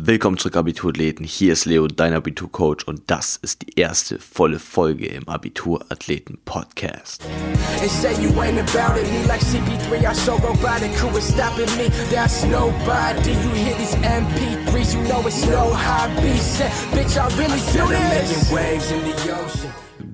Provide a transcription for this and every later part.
Willkommen zurück, Abiturathleten. Hier ist Leo, dein Abiturcoach, und das ist die erste volle Folge im Abiturathleten-Podcast.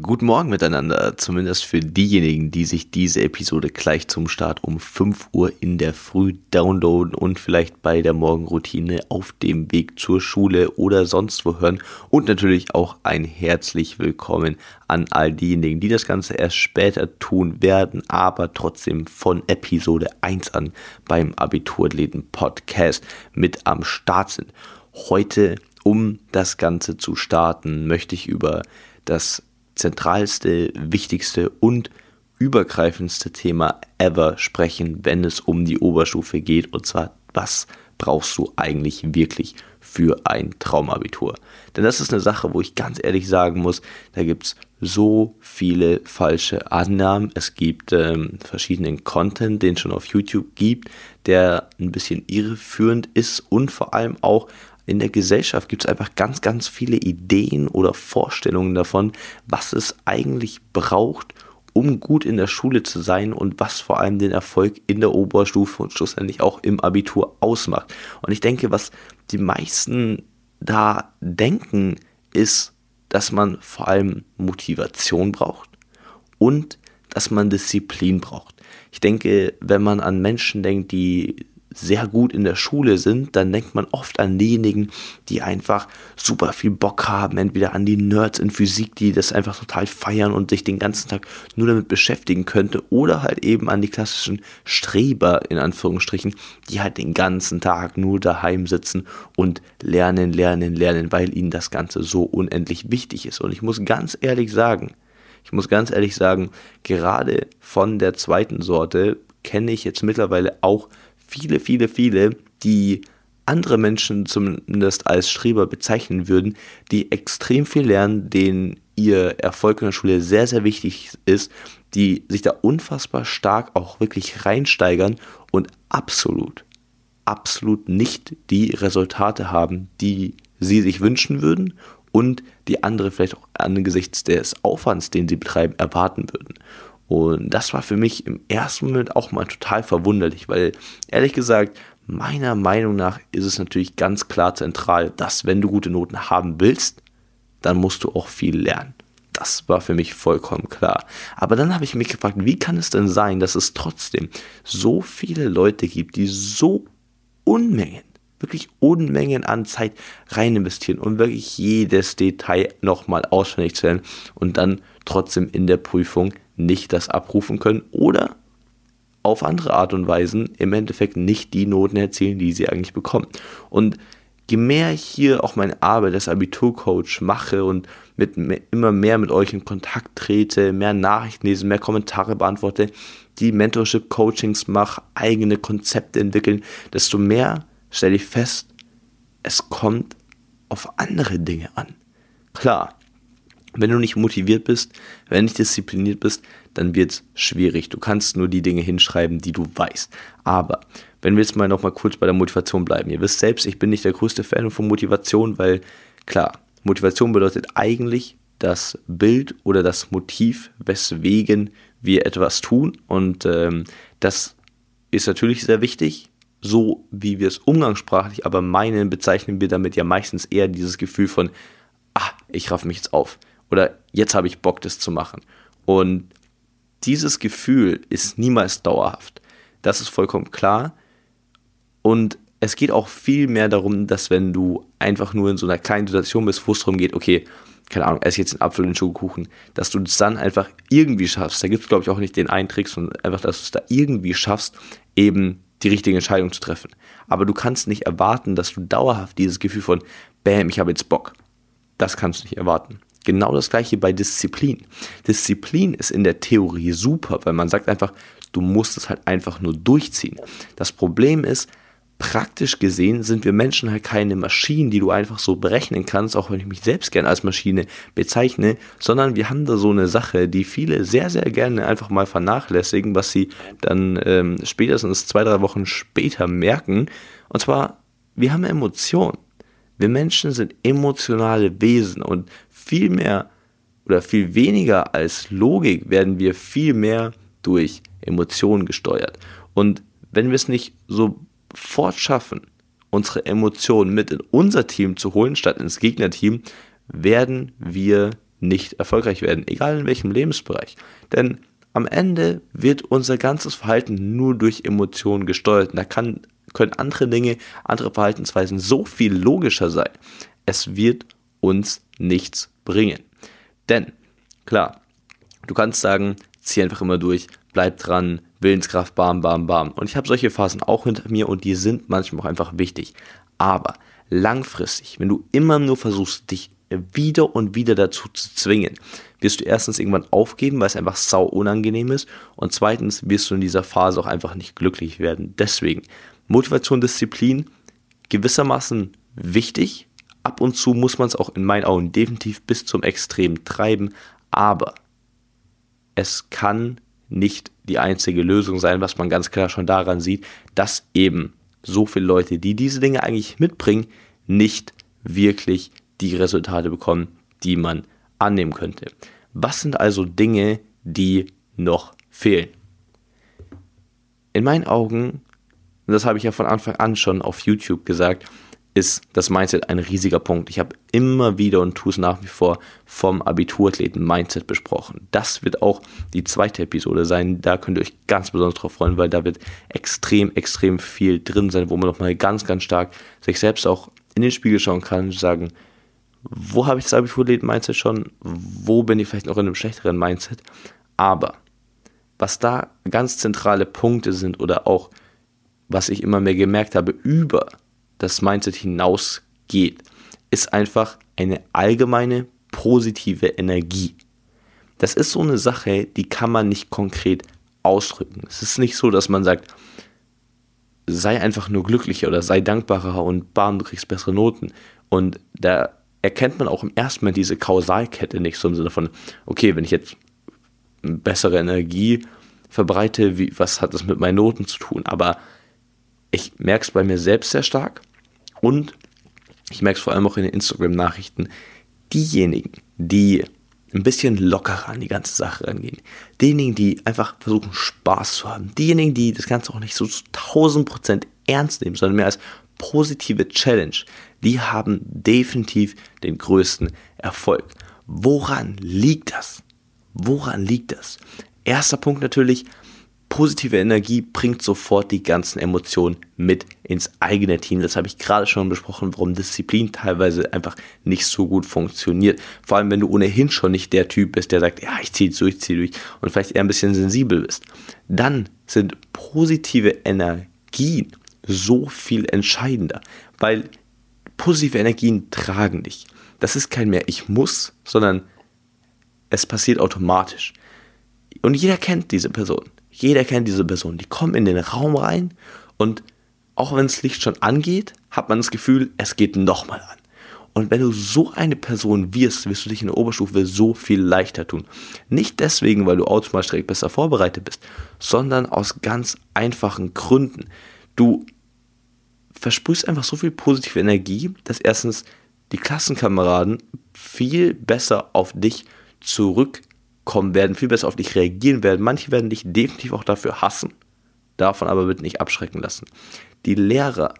Guten Morgen miteinander, zumindest für diejenigen, die sich diese Episode gleich zum Start um 5 Uhr in der Früh downloaden und vielleicht bei der Morgenroutine auf dem Weg zur Schule oder sonst wo hören. Und natürlich auch ein herzlich willkommen an all diejenigen, die das Ganze erst später tun werden, aber trotzdem von Episode 1 an beim Abiturläden Podcast mit am Start sind. Heute, um das Ganze zu starten, möchte ich über das zentralste, wichtigste und übergreifendste Thema ever sprechen, wenn es um die Oberstufe geht. Und zwar, was brauchst du eigentlich wirklich für ein Traumabitur? Denn das ist eine Sache, wo ich ganz ehrlich sagen muss, da gibt es so viele falsche Annahmen. Es gibt ähm, verschiedenen Content, den es schon auf YouTube gibt, der ein bisschen irreführend ist und vor allem auch in der Gesellschaft gibt es einfach ganz, ganz viele Ideen oder Vorstellungen davon, was es eigentlich braucht, um gut in der Schule zu sein und was vor allem den Erfolg in der Oberstufe und schlussendlich auch im Abitur ausmacht. Und ich denke, was die meisten da denken, ist, dass man vor allem Motivation braucht und dass man Disziplin braucht. Ich denke, wenn man an Menschen denkt, die sehr gut in der Schule sind, dann denkt man oft an diejenigen, die einfach super viel Bock haben, entweder an die Nerds in Physik, die das einfach total feiern und sich den ganzen Tag nur damit beschäftigen könnte, oder halt eben an die klassischen Streber in Anführungsstrichen, die halt den ganzen Tag nur daheim sitzen und lernen, lernen, lernen, weil ihnen das Ganze so unendlich wichtig ist. Und ich muss ganz ehrlich sagen, ich muss ganz ehrlich sagen, gerade von der zweiten Sorte kenne ich jetzt mittlerweile auch viele, viele, viele, die andere Menschen zumindest als Streber bezeichnen würden, die extrem viel lernen, denen ihr Erfolg in der Schule sehr, sehr wichtig ist, die sich da unfassbar stark auch wirklich reinsteigern und absolut, absolut nicht die Resultate haben, die sie sich wünschen würden und die andere vielleicht auch angesichts des Aufwands, den sie betreiben, erwarten würden. Und das war für mich im ersten Moment auch mal total verwunderlich, weil ehrlich gesagt, meiner Meinung nach ist es natürlich ganz klar zentral, dass wenn du gute Noten haben willst, dann musst du auch viel lernen. Das war für mich vollkommen klar. Aber dann habe ich mich gefragt, wie kann es denn sein, dass es trotzdem so viele Leute gibt, die so Unmengen, wirklich Unmengen an Zeit rein investieren, um wirklich jedes Detail nochmal auswendig zu lernen und dann trotzdem in der Prüfung nicht das abrufen können oder auf andere Art und Weisen im Endeffekt nicht die Noten erzielen, die sie eigentlich bekommen. Und je mehr ich hier auch meine Arbeit als Abiturcoach mache und mit immer mehr mit euch in Kontakt trete, mehr Nachrichten lese, mehr Kommentare beantworte, die Mentorship-Coachings mache, eigene Konzepte entwickeln, desto mehr stelle ich fest, es kommt auf andere Dinge an. Klar, wenn du nicht motiviert bist, wenn du nicht diszipliniert bist, dann wird es schwierig. Du kannst nur die Dinge hinschreiben, die du weißt. Aber wenn wir jetzt mal nochmal kurz bei der Motivation bleiben. Ihr wisst selbst, ich bin nicht der größte Fan von Motivation, weil klar, Motivation bedeutet eigentlich das Bild oder das Motiv, weswegen wir etwas tun. Und ähm, das ist natürlich sehr wichtig, so wie wir es umgangssprachlich aber meinen, bezeichnen wir damit ja meistens eher dieses Gefühl von, ah, ich raff mich jetzt auf oder jetzt habe ich Bock, das zu machen. Und dieses Gefühl ist niemals dauerhaft. Das ist vollkommen klar. Und es geht auch viel mehr darum, dass wenn du einfach nur in so einer kleinen Situation bist, wo es darum geht, okay, keine Ahnung, esse jetzt einen Apfel und Schokokuchen, dass du es dann einfach irgendwie schaffst. Da gibt es, glaube ich, auch nicht den einen Trick, sondern einfach, dass du es da irgendwie schaffst, eben die richtige Entscheidung zu treffen. Aber du kannst nicht erwarten, dass du dauerhaft dieses Gefühl von, bam, ich habe jetzt Bock. Das kannst du nicht erwarten. Genau das gleiche bei Disziplin. Disziplin ist in der Theorie super, weil man sagt einfach, du musst es halt einfach nur durchziehen. Das Problem ist, praktisch gesehen sind wir Menschen halt keine Maschinen, die du einfach so berechnen kannst, auch wenn ich mich selbst gerne als Maschine bezeichne, sondern wir haben da so eine Sache, die viele sehr, sehr gerne einfach mal vernachlässigen, was sie dann ähm, spätestens zwei, drei Wochen später merken. Und zwar, wir haben Emotionen. Wir Menschen sind emotionale Wesen und viel mehr oder viel weniger als Logik werden wir viel mehr durch Emotionen gesteuert. Und wenn wir es nicht sofort schaffen, unsere Emotionen mit in unser Team zu holen, statt ins Gegnerteam, werden wir nicht erfolgreich werden, egal in welchem Lebensbereich. Denn am Ende wird unser ganzes Verhalten nur durch Emotionen gesteuert. Und da kann, können andere Dinge, andere Verhaltensweisen so viel logischer sein. Es wird uns nichts bringen. Denn, klar, du kannst sagen, zieh einfach immer durch, bleib dran, Willenskraft, bam, bam, bam. Und ich habe solche Phasen auch hinter mir und die sind manchmal auch einfach wichtig. Aber langfristig, wenn du immer nur versuchst, dich wieder und wieder dazu zu zwingen, wirst du erstens irgendwann aufgeben, weil es einfach sau unangenehm ist und zweitens wirst du in dieser Phase auch einfach nicht glücklich werden. Deswegen Motivation, Disziplin gewissermaßen wichtig. Ab und zu muss man es auch in meinen Augen definitiv bis zum Extrem treiben, aber es kann nicht die einzige Lösung sein, was man ganz klar schon daran sieht, dass eben so viele Leute, die diese Dinge eigentlich mitbringen, nicht wirklich die Resultate bekommen, die man annehmen könnte. Was sind also Dinge, die noch fehlen? In meinen Augen, und das habe ich ja von Anfang an schon auf YouTube gesagt, ist das Mindset ein riesiger Punkt. Ich habe immer wieder und tue es nach wie vor vom Abiturathleten Mindset besprochen. Das wird auch die zweite Episode sein. Da könnt ihr euch ganz besonders drauf freuen, weil da wird extrem, extrem viel drin sein, wo man nochmal ganz, ganz stark sich selbst auch in den Spiegel schauen kann und sagen, wo habe ich das Abiturleben-Mindset schon, wo bin ich vielleicht noch in einem schlechteren Mindset. Aber was da ganz zentrale Punkte sind oder auch was ich immer mehr gemerkt habe über das Mindset hinausgeht, ist einfach eine allgemeine positive Energie. Das ist so eine Sache, die kann man nicht konkret ausdrücken. Es ist nicht so, dass man sagt, sei einfach nur glücklicher oder sei dankbarer und bam, du kriegst bessere Noten. Und da erkennt man auch im ersten Mal diese Kausalkette nicht so im Sinne von, okay, wenn ich jetzt bessere Energie verbreite, wie, was hat das mit meinen Noten zu tun? Aber ich merke es bei mir selbst sehr stark und ich merke es vor allem auch in den Instagram-Nachrichten. Diejenigen, die ein bisschen lockerer an die ganze Sache rangehen, diejenigen, die einfach versuchen Spaß zu haben, diejenigen, die das Ganze auch nicht so zu 1000% ernst nehmen, sondern mehr als positive Challenge, die haben definitiv den größten Erfolg. Woran liegt das? Woran liegt das? Erster Punkt natürlich, positive Energie bringt sofort die ganzen Emotionen mit ins eigene Team. Das habe ich gerade schon besprochen, warum Disziplin teilweise einfach nicht so gut funktioniert. Vor allem, wenn du ohnehin schon nicht der Typ bist, der sagt, ja, ich ziehe durch, ich ziehe durch und vielleicht eher ein bisschen sensibel bist. Dann sind positive Energien so viel entscheidender, weil positive Energien tragen dich. Das ist kein mehr ich muss, sondern es passiert automatisch. Und jeder kennt diese Person. Jeder kennt diese Person. Die kommen in den Raum rein und auch wenn das Licht schon angeht, hat man das Gefühl, es geht nochmal an. Und wenn du so eine Person wirst, wirst du dich in der Oberstufe so viel leichter tun. Nicht deswegen, weil du automatisch direkt besser vorbereitet bist, sondern aus ganz einfachen Gründen. Du versprühst einfach so viel positive Energie, dass erstens die Klassenkameraden viel besser auf dich zurückkommen werden, viel besser auf dich reagieren werden. Manche werden dich definitiv auch dafür hassen, davon aber wird nicht abschrecken lassen. Die Lehrer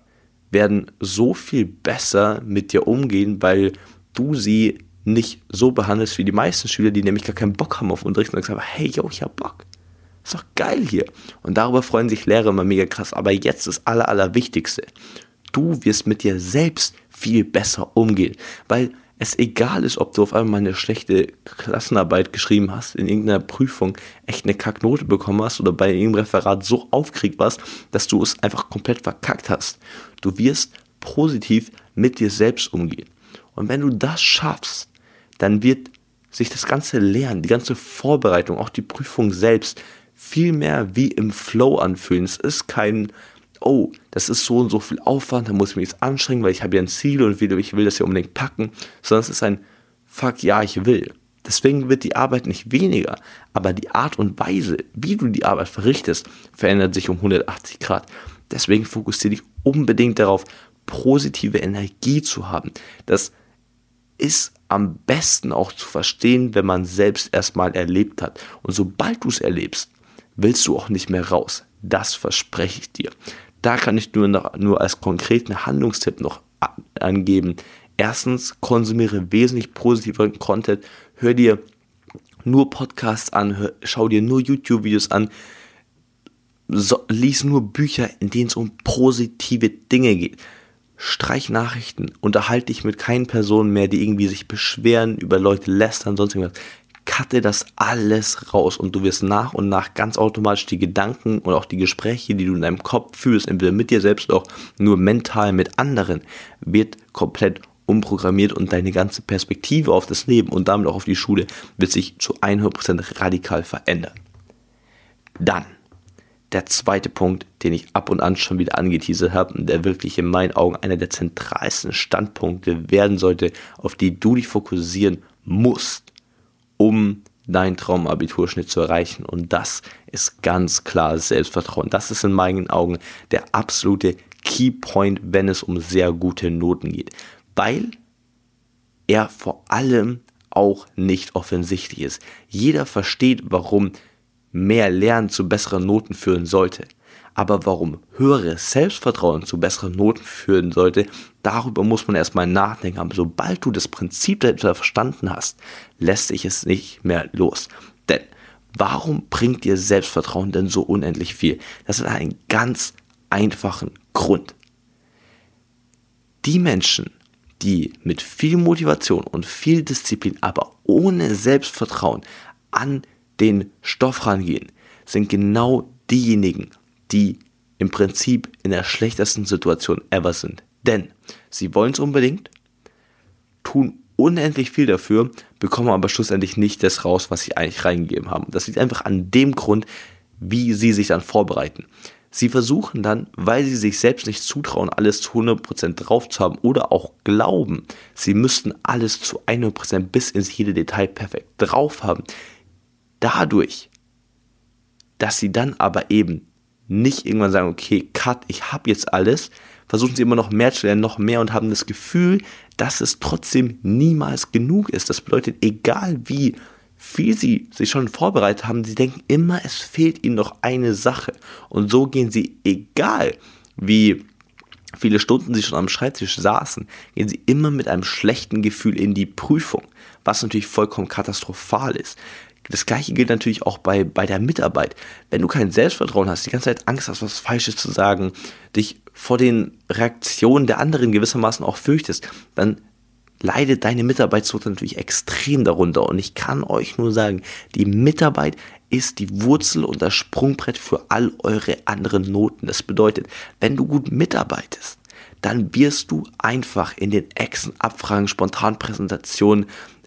werden so viel besser mit dir umgehen, weil du sie nicht so behandelst wie die meisten Schüler, die nämlich gar keinen Bock haben auf Unterricht und sagen, hey, yo, ich hab Bock. Ist doch geil hier. Und darüber freuen sich Lehrer immer mega krass. Aber jetzt das Aller, Allerwichtigste. Du wirst mit dir selbst viel besser umgehen. Weil es egal ist, ob du auf einmal eine schlechte Klassenarbeit geschrieben hast, in irgendeiner Prüfung echt eine Kacknote bekommen hast oder bei irgendeinem Referat so aufgeregt warst, dass du es einfach komplett verkackt hast. Du wirst positiv mit dir selbst umgehen. Und wenn du das schaffst, dann wird sich das ganze Lernen, die ganze Vorbereitung, auch die Prüfung selbst viel mehr wie im Flow anfühlen. Es ist kein, oh, das ist so und so viel Aufwand, da muss ich mich jetzt anstrengen, weil ich habe ja ein Ziel und ich will das ja unbedingt packen, sondern es ist ein, fuck, ja, ich will. Deswegen wird die Arbeit nicht weniger, aber die Art und Weise, wie du die Arbeit verrichtest, verändert sich um 180 Grad. Deswegen fokussiere dich unbedingt darauf, positive Energie zu haben. Das ist am besten auch zu verstehen, wenn man selbst erstmal erlebt hat. Und sobald du es erlebst, willst du auch nicht mehr raus. Das verspreche ich dir. Da kann ich nur, noch, nur als konkreten Handlungstipp noch angeben. Erstens, konsumiere wesentlich positiveren Content. Hör dir nur Podcasts an, hör, schau dir nur YouTube-Videos an, so, lies nur Bücher, in denen es um positive Dinge geht. Streich Nachrichten, unterhalte dich mit keinen Personen mehr, die irgendwie sich beschweren, über Leute lästern, sonst irgendwas. Cutte das alles raus und du wirst nach und nach ganz automatisch die Gedanken und auch die Gespräche, die du in deinem Kopf führst, entweder mit dir selbst oder auch nur mental mit anderen, wird komplett umprogrammiert und deine ganze Perspektive auf das Leben und damit auch auf die Schule wird sich zu 100% radikal verändern. Dann der zweite Punkt, den ich ab und an schon wieder angeteasert habe und der wirklich in meinen Augen einer der zentralsten Standpunkte werden sollte, auf die du dich fokussieren musst, um deinen Traumabiturschnitt zu erreichen. Und das ist ganz klar Selbstvertrauen. Das ist in meinen Augen der absolute Keypoint, wenn es um sehr gute Noten geht. Weil er vor allem auch nicht offensichtlich ist. Jeder versteht, warum mehr Lernen zu besseren Noten führen sollte. Aber warum höheres Selbstvertrauen zu besseren Noten führen sollte, darüber muss man erstmal nachdenken. Aber sobald du das Prinzip dahinter verstanden hast, lässt sich es nicht mehr los. Denn warum bringt dir Selbstvertrauen denn so unendlich viel? Das hat einen ganz einfachen Grund. Die Menschen, die mit viel Motivation und viel Disziplin, aber ohne Selbstvertrauen an den Stoff rangehen, sind genau diejenigen, die im Prinzip in der schlechtesten Situation ever sind. Denn sie wollen es unbedingt, tun unendlich viel dafür, bekommen aber schlussendlich nicht das raus, was sie eigentlich reingegeben haben. Das liegt einfach an dem Grund, wie sie sich dann vorbereiten. Sie versuchen dann, weil sie sich selbst nicht zutrauen, alles zu 100% drauf zu haben oder auch glauben, sie müssten alles zu 100% bis ins jede Detail perfekt drauf haben, dadurch, dass sie dann aber eben nicht irgendwann sagen, okay, cut, ich habe jetzt alles, versuchen sie immer noch mehr zu lernen, noch mehr und haben das Gefühl, dass es trotzdem niemals genug ist. Das bedeutet, egal wie viel sie sich schon vorbereitet haben, sie denken immer, es fehlt ihnen noch eine Sache. Und so gehen sie, egal wie viele Stunden sie schon am Schreibtisch saßen, gehen sie immer mit einem schlechten Gefühl in die Prüfung, was natürlich vollkommen katastrophal ist. Das gleiche gilt natürlich auch bei, bei der Mitarbeit. Wenn du kein Selbstvertrauen hast, die ganze Zeit Angst hast, was Falsches zu sagen, dich vor den Reaktionen der anderen gewissermaßen auch fürchtest, dann leidet deine Mitarbeitsnote natürlich extrem darunter. Und ich kann euch nur sagen, die Mitarbeit ist die Wurzel und das Sprungbrett für all eure anderen Noten. Das bedeutet, wenn du gut mitarbeitest, dann wirst du einfach in den Exen, Abfragen, Spontanpräsentationen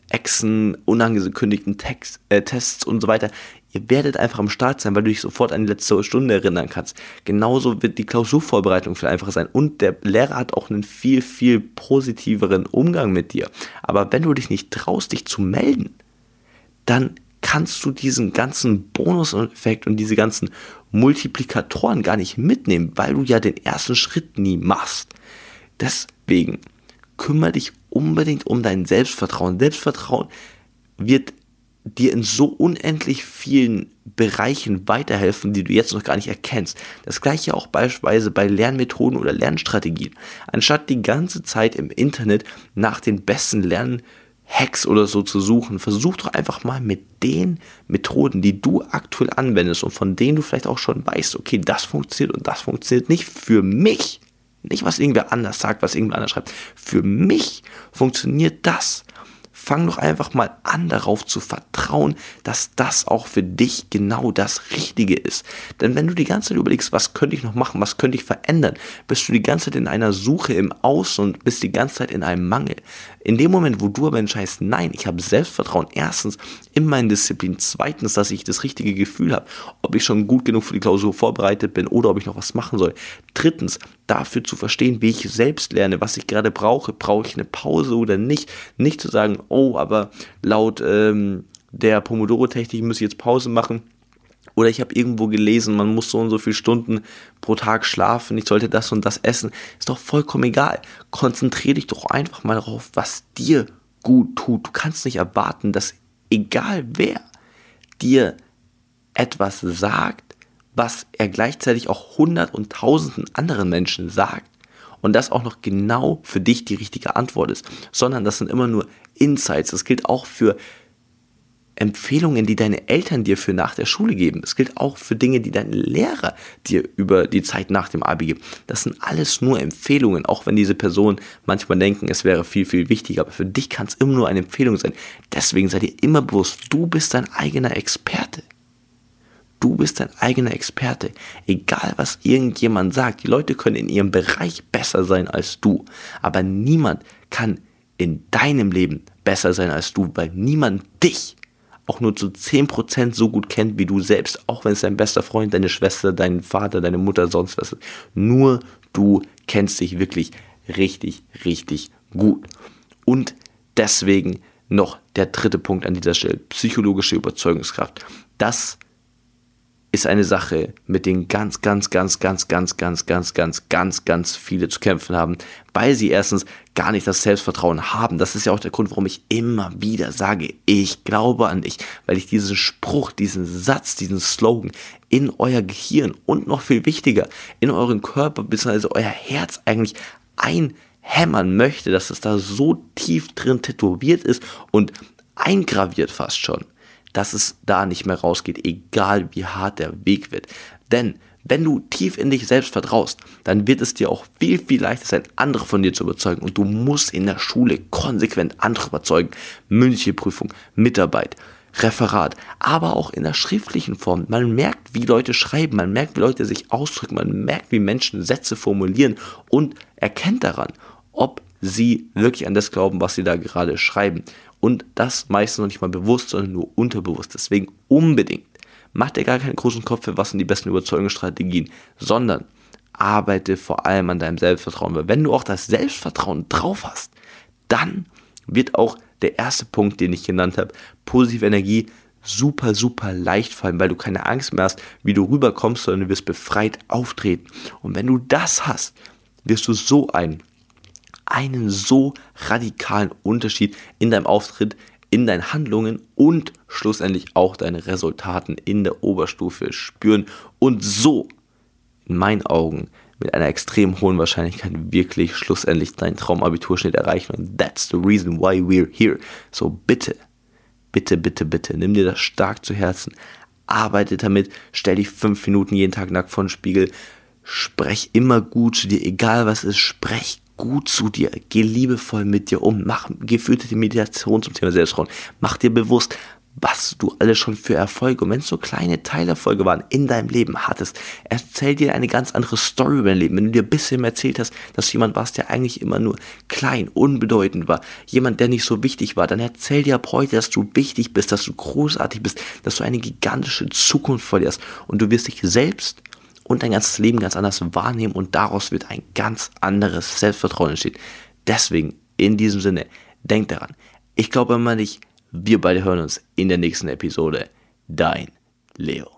Exen, unangekündigten Text, äh, Tests und so weiter. Ihr werdet einfach am Start sein, weil du dich sofort an die letzte Stunde erinnern kannst. Genauso wird die Klausurvorbereitung viel einfacher sein. Und der Lehrer hat auch einen viel, viel positiveren Umgang mit dir. Aber wenn du dich nicht traust, dich zu melden, dann kannst du diesen ganzen Bonuseffekt und diese ganzen Multiplikatoren gar nicht mitnehmen, weil du ja den ersten Schritt nie machst. Deswegen kümmere dich unbedingt um dein Selbstvertrauen. Selbstvertrauen wird dir in so unendlich vielen Bereichen weiterhelfen, die du jetzt noch gar nicht erkennst. Das gleiche auch beispielsweise bei Lernmethoden oder Lernstrategien. Anstatt die ganze Zeit im Internet nach den besten Lernhacks oder so zu suchen, versuch doch einfach mal mit den Methoden, die du aktuell anwendest und von denen du vielleicht auch schon weißt, okay, das funktioniert und das funktioniert nicht für mich nicht, was irgendwer anders sagt, was irgendwer anders schreibt. Für mich funktioniert das. Fang doch einfach mal an darauf zu vertrauen, dass das auch für dich genau das Richtige ist. Denn wenn du die ganze Zeit überlegst, was könnte ich noch machen, was könnte ich verändern, bist du die ganze Zeit in einer Suche im Außen und bist die ganze Zeit in einem Mangel. In dem Moment, wo du aber entscheidest, nein, ich habe Selbstvertrauen, erstens in meinen Disziplin, zweitens, dass ich das richtige Gefühl habe, ob ich schon gut genug für die Klausur vorbereitet bin oder ob ich noch was machen soll. Drittens, dafür zu verstehen, wie ich selbst lerne, was ich gerade brauche. Brauche ich eine Pause oder nicht? Nicht zu sagen, oh, aber laut ähm, der Pomodoro-Technik muss ich jetzt Pause machen Oder ich habe irgendwo gelesen, man muss so und so viele Stunden pro Tag schlafen, ich sollte das und das essen. Ist doch vollkommen egal. Konzentriere dich doch einfach mal darauf, was dir gut tut. Du kannst nicht erwarten, dass egal wer dir etwas sagt, was er gleichzeitig auch hundert und tausenden anderen Menschen sagt und das auch noch genau für dich die richtige Antwort ist, sondern das sind immer nur Insights. Das gilt auch für Empfehlungen, die deine Eltern dir für nach der Schule geben. Das gilt auch für Dinge, die deine Lehrer dir über die Zeit nach dem Abi geben. Das sind alles nur Empfehlungen, auch wenn diese Personen manchmal denken, es wäre viel, viel wichtiger. Aber für dich kann es immer nur eine Empfehlung sein. Deswegen sei dir immer bewusst, du bist dein eigener Experte. Du bist dein eigener Experte. Egal, was irgendjemand sagt. Die Leute können in ihrem Bereich besser sein als du. Aber niemand kann in deinem Leben besser sein als du, weil niemand dich auch nur zu 10% so gut kennt wie du selbst, auch wenn es dein bester Freund, deine Schwester, dein Vater, deine Mutter, sonst was ist. Nur du kennst dich wirklich richtig, richtig gut. Und deswegen noch der dritte Punkt an dieser Stelle, psychologische Überzeugungskraft. Das ist eine Sache, mit denen ganz, ganz, ganz, ganz, ganz, ganz, ganz, ganz, ganz, ganz viele zu kämpfen haben, weil sie erstens gar nicht das Selbstvertrauen haben. Das ist ja auch der Grund, warum ich immer wieder sage, ich glaube an dich, weil ich diesen Spruch, diesen Satz, diesen Slogan in euer Gehirn und noch viel wichtiger, in euren Körper bzw. euer Herz eigentlich einhämmern möchte, dass es da so tief drin tätowiert ist und eingraviert fast schon dass es da nicht mehr rausgeht, egal wie hart der Weg wird. Denn wenn du tief in dich selbst vertraust, dann wird es dir auch viel, viel leichter sein, andere von dir zu überzeugen. Und du musst in der Schule konsequent andere überzeugen. Mündliche Prüfung, Mitarbeit, Referat, aber auch in der schriftlichen Form. Man merkt, wie Leute schreiben, man merkt, wie Leute sich ausdrücken, man merkt, wie Menschen Sätze formulieren und erkennt daran, ob sie wirklich an das glauben, was sie da gerade schreiben. Und das meistens noch nicht mal bewusst, sondern nur unterbewusst. Deswegen unbedingt. Mach dir gar keinen großen Kopf für, was sind die besten Überzeugungsstrategien, sondern arbeite vor allem an deinem Selbstvertrauen. Weil wenn du auch das Selbstvertrauen drauf hast, dann wird auch der erste Punkt, den ich genannt habe, positive Energie, super, super leicht fallen, weil du keine Angst mehr hast, wie du rüberkommst, sondern du wirst befreit auftreten. Und wenn du das hast, wirst du so ein einen so radikalen Unterschied in deinem Auftritt, in deinen Handlungen und schlussendlich auch deine Resultaten in der Oberstufe spüren und so in meinen Augen mit einer extrem hohen Wahrscheinlichkeit wirklich schlussendlich deinen Traumabiturschnitt erreichen. Und that's the reason why we're here. So bitte, bitte, bitte, bitte, nimm dir das stark zu Herzen, arbeite damit, stell dich fünf Minuten jeden Tag nackt vor den Spiegel, sprech immer gut zu dir, egal was ist, sprech gut zu dir, geh liebevoll mit dir um, mach geführte Meditation zum Thema Selbstvertrauen, mach dir bewusst, was du alles schon für Erfolge und wenn es so kleine Teilerfolge waren in deinem Leben hattest, erzähl dir eine ganz andere Story über dein Leben. Wenn du dir ein bisschen erzählt hast, dass jemand warst, der eigentlich immer nur klein, unbedeutend war, jemand, der nicht so wichtig war, dann erzähl dir ab heute, dass du wichtig bist, dass du großartig bist, dass du eine gigantische Zukunft vor dir hast. Und du wirst dich selbst und dein ganzes Leben ganz anders wahrnehmen und daraus wird ein ganz anderes Selbstvertrauen entstehen. Deswegen, in diesem Sinne, denk daran. Ich glaube immer nicht, wir beide hören uns in der nächsten Episode. Dein Leo.